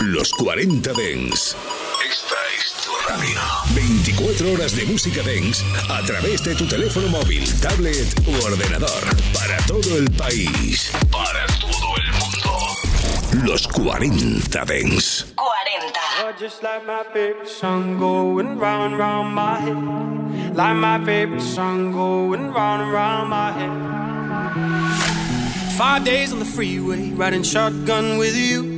Los 40 Dens. Esta es tu radio. 24 horas de música Dens a través de tu teléfono móvil, tablet u ordenador. Para todo el país. Para todo el mundo. Los 40 Dens. 40. Just like my favorite song going round and round my head. Like my favorite song going round and round my head. Five days on the freeway, riding shotgun with you.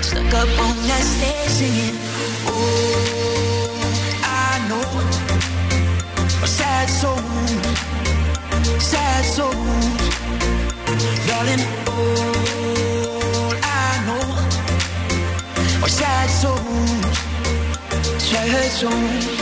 stuck up on that stage singing. Oh, I know a sad soul sad soul, darling. All I know are sad souls, sad souls.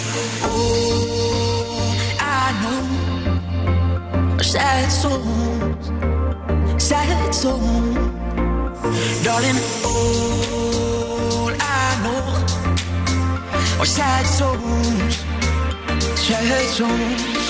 Oh, I know. Sad souls, sad souls. Darling, all I know are sad souls, sad souls.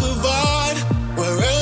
Art, wherever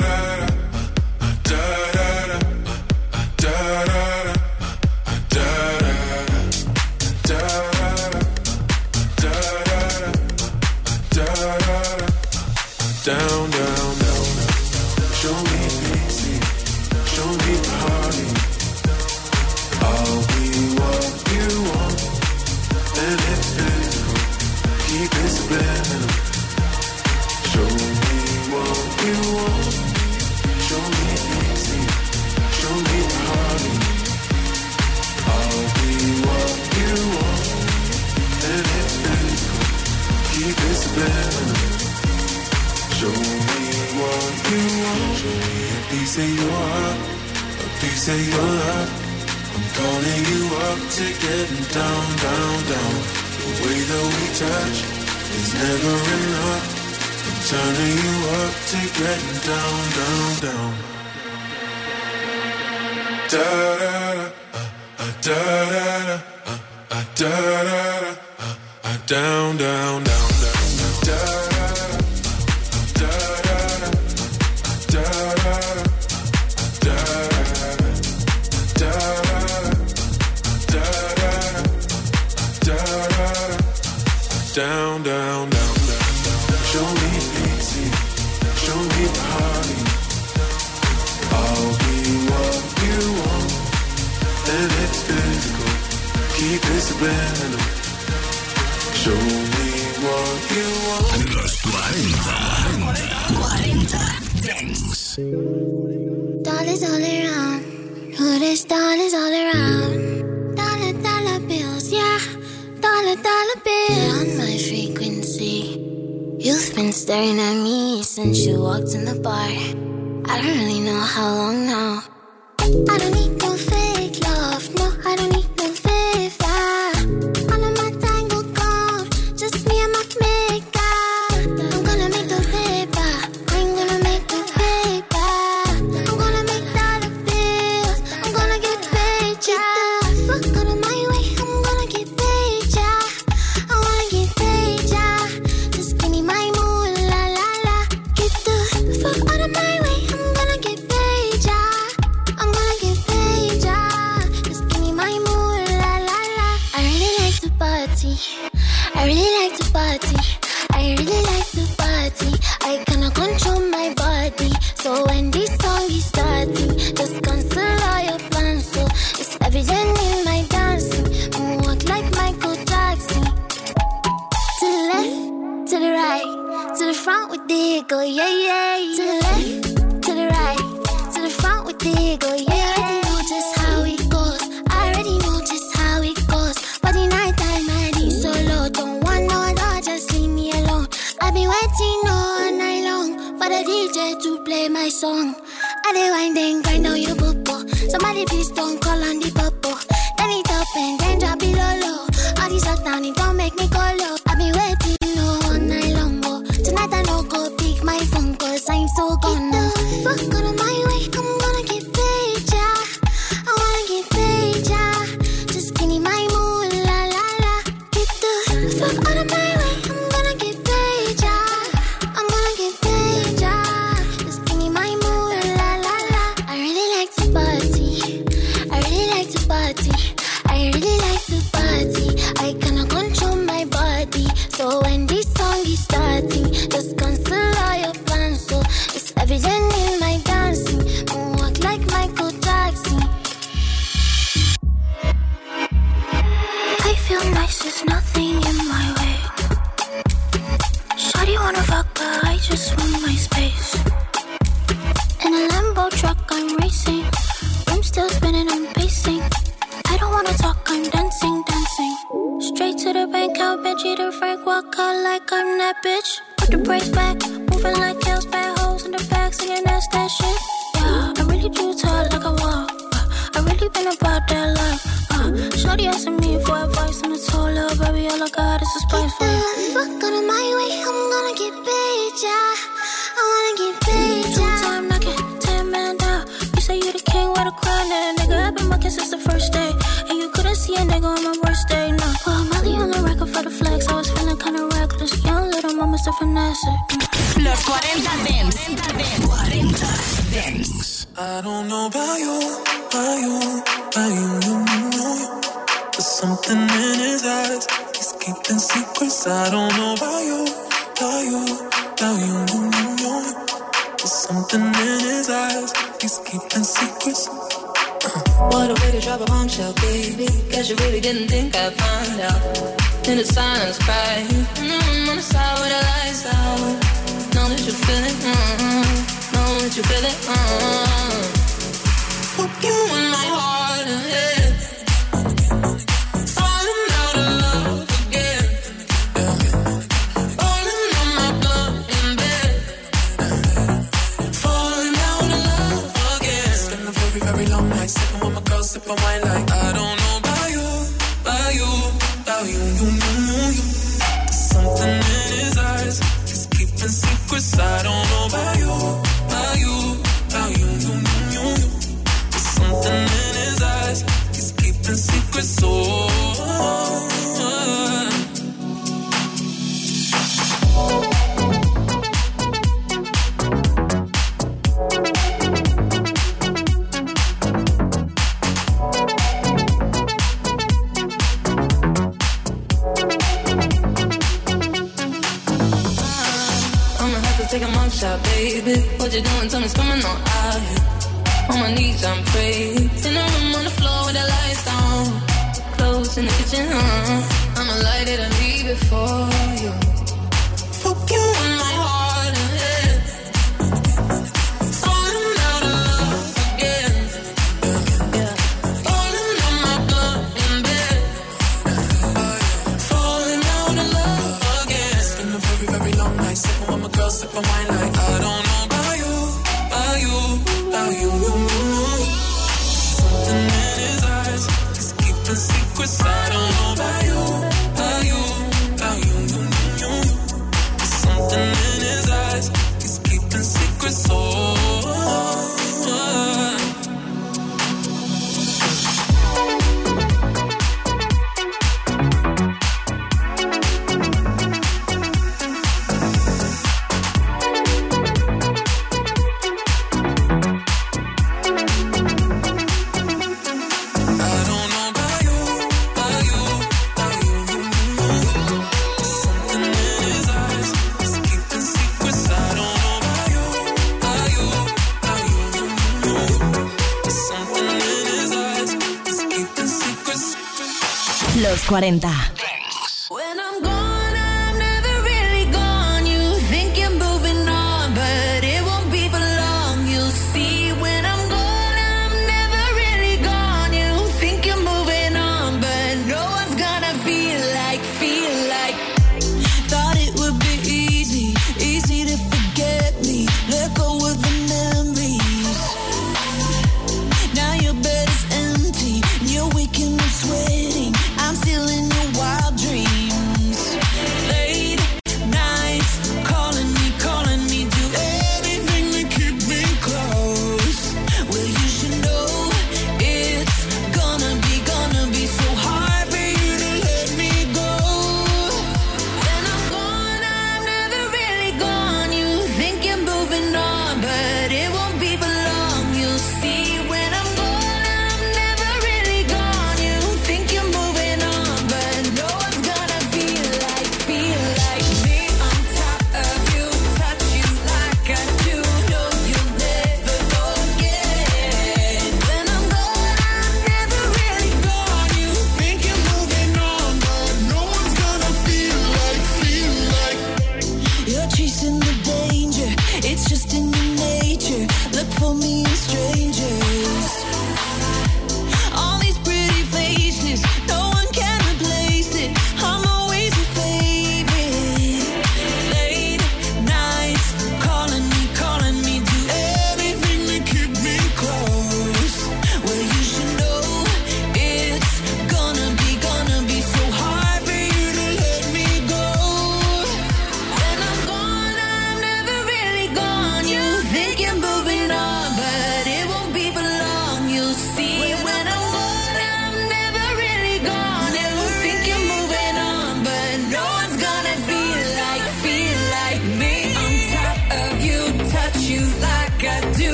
4240.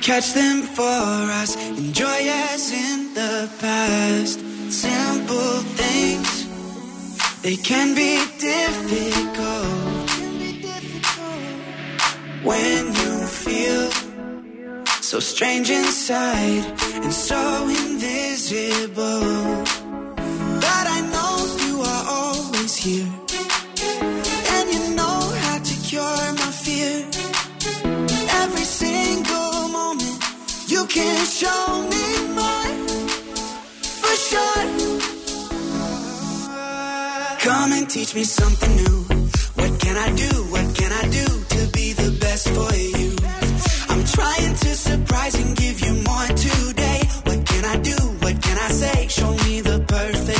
catch them for us. Enjoy as in the past. Simple things, they can be difficult. When you feel so strange inside and so invisible. But I know you are always here can show me more, for sure. Come and teach me something new. What can I do? What can I do to be the best for you? I'm trying to surprise and give you more today. What can I do? What can I say? Show me the perfect.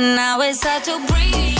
And now it's hard to breathe.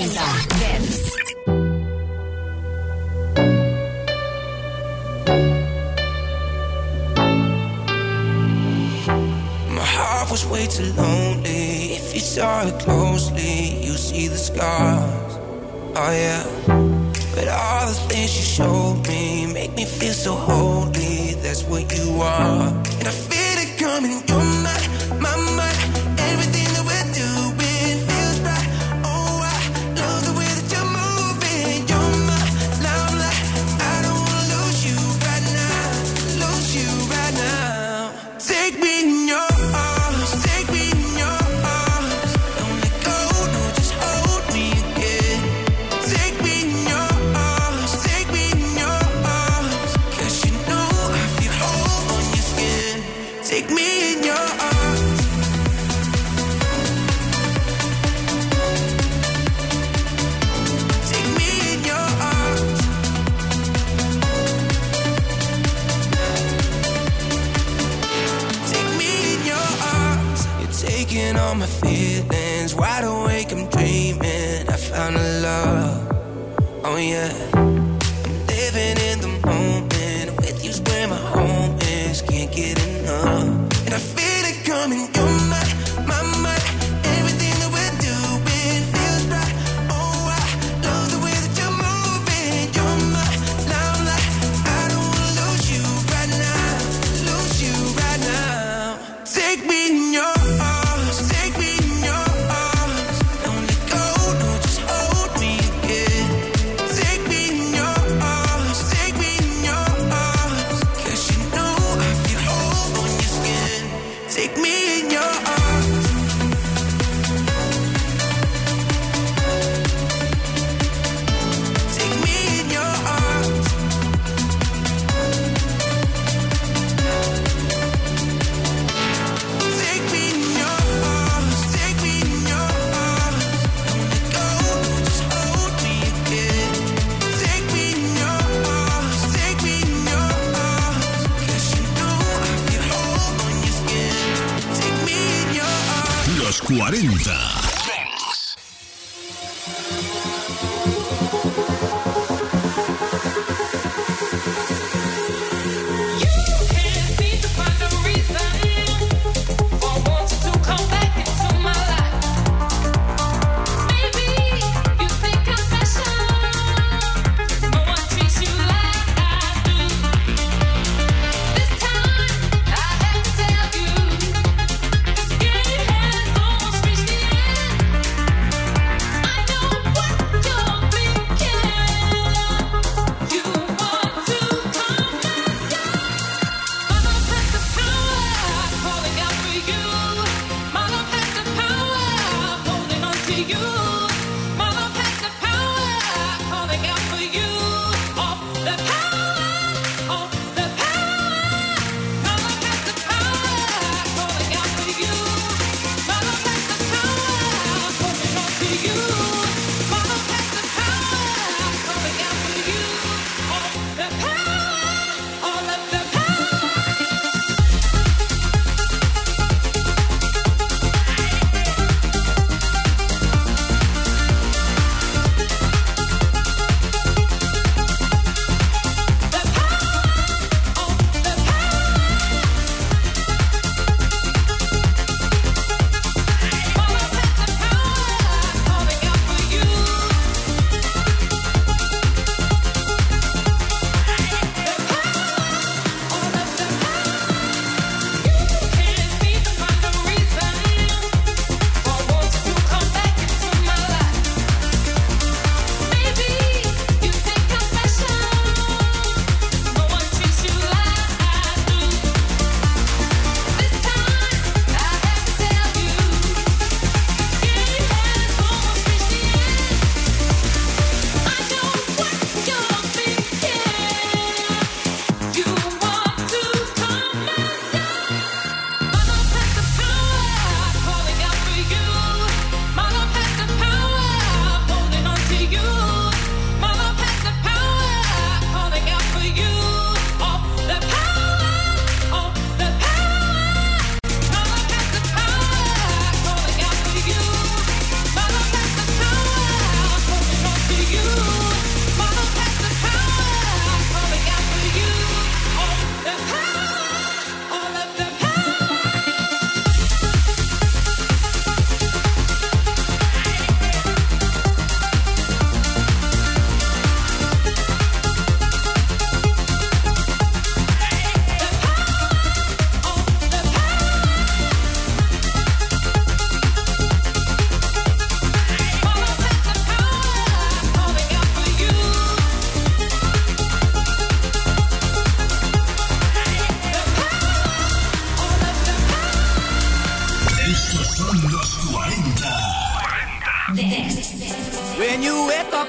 Dance. My heart was way too lonely. If you saw it closely, you see the scars. Oh yeah. But all the things you showed me make me feel so holy. That's what you are, and I feel it coming. You're my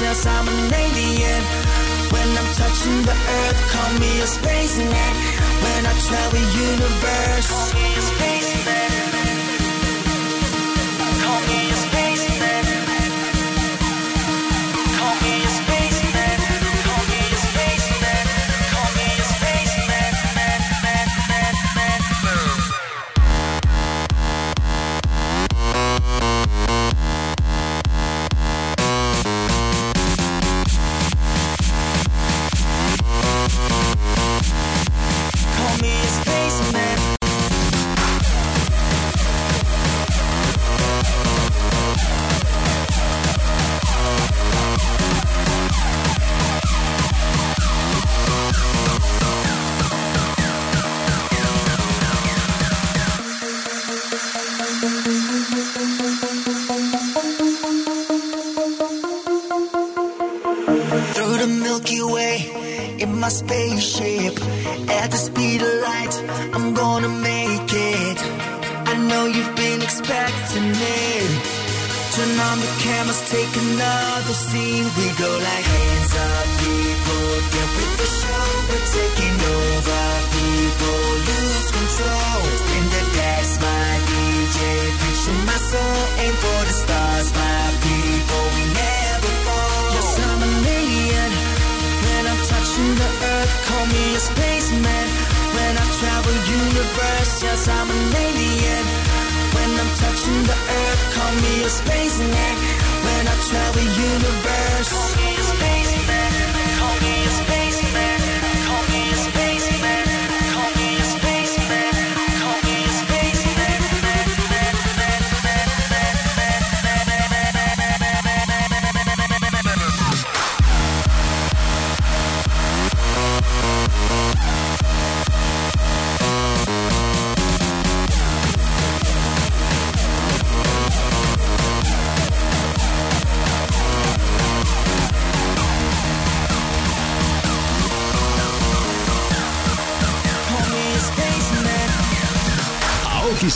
yes, I'm an alien. When I'm touching the earth, call me a space man. When I travel universe,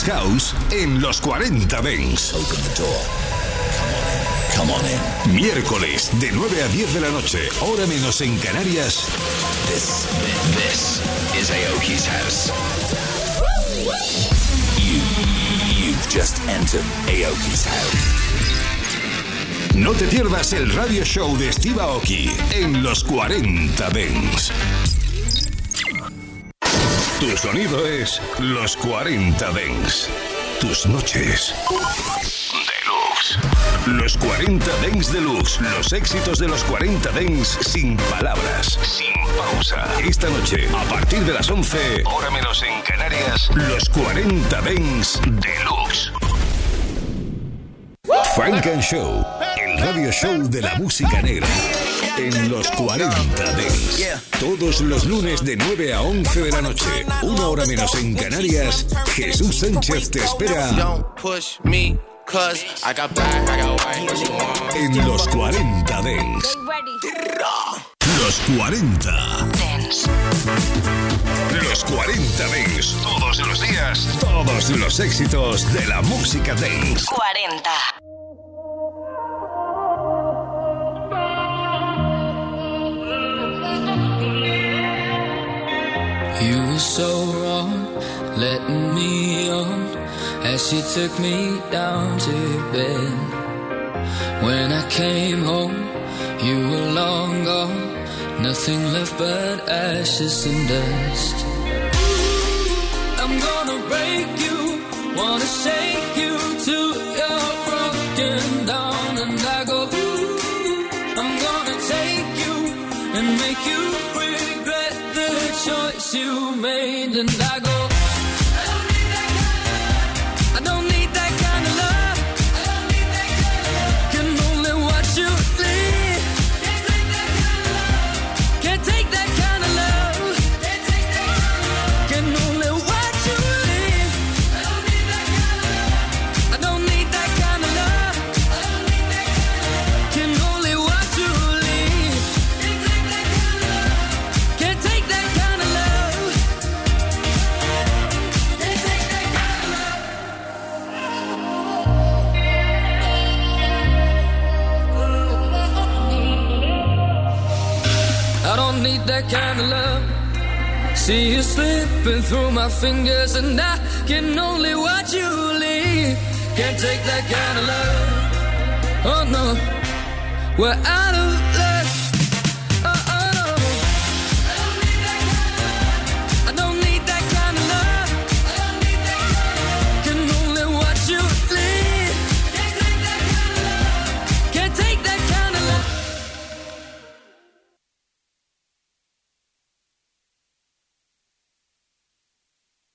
House en los 40 Dents. Miércoles de 9 a 10 de la noche, hora menos en Canarias. This, this is Aoki's house. You, you've just entered Aoki's house. No te pierdas el radio show de Steve Aoki en los 40 Dents. Tu sonido es los 40 Dents. Tus noches. Deluxe. Los 40 Dents Deluxe. Los éxitos de los 40 Dents sin palabras. Sin pausa. Esta noche, a partir de las 11, hora menos en Canarias, los 40 Dents Deluxe. Frank and Show, el radio show de la música negra. En los 40 Dents. Todos los lunes de 9 a 11 de la noche, una hora menos en Canarias, Jesús Sánchez te espera Don't push me, cause I got black, I got white, what you want? en los 40 Dents. Los 40 Los 40 Dents. Todos los días, todos los éxitos de la música Dents. 40. So wrong, letting me on as she took me down to bed. When I came home, you were long gone, nothing left but ashes and dust. I'm gonna break you, wanna shake you till you're broken down, and I go. Ooh, I'm gonna take you and make you you made, and I go. See you slipping through my fingers, and I can only watch you leave. Can't take that kind of love. Oh no, we're out of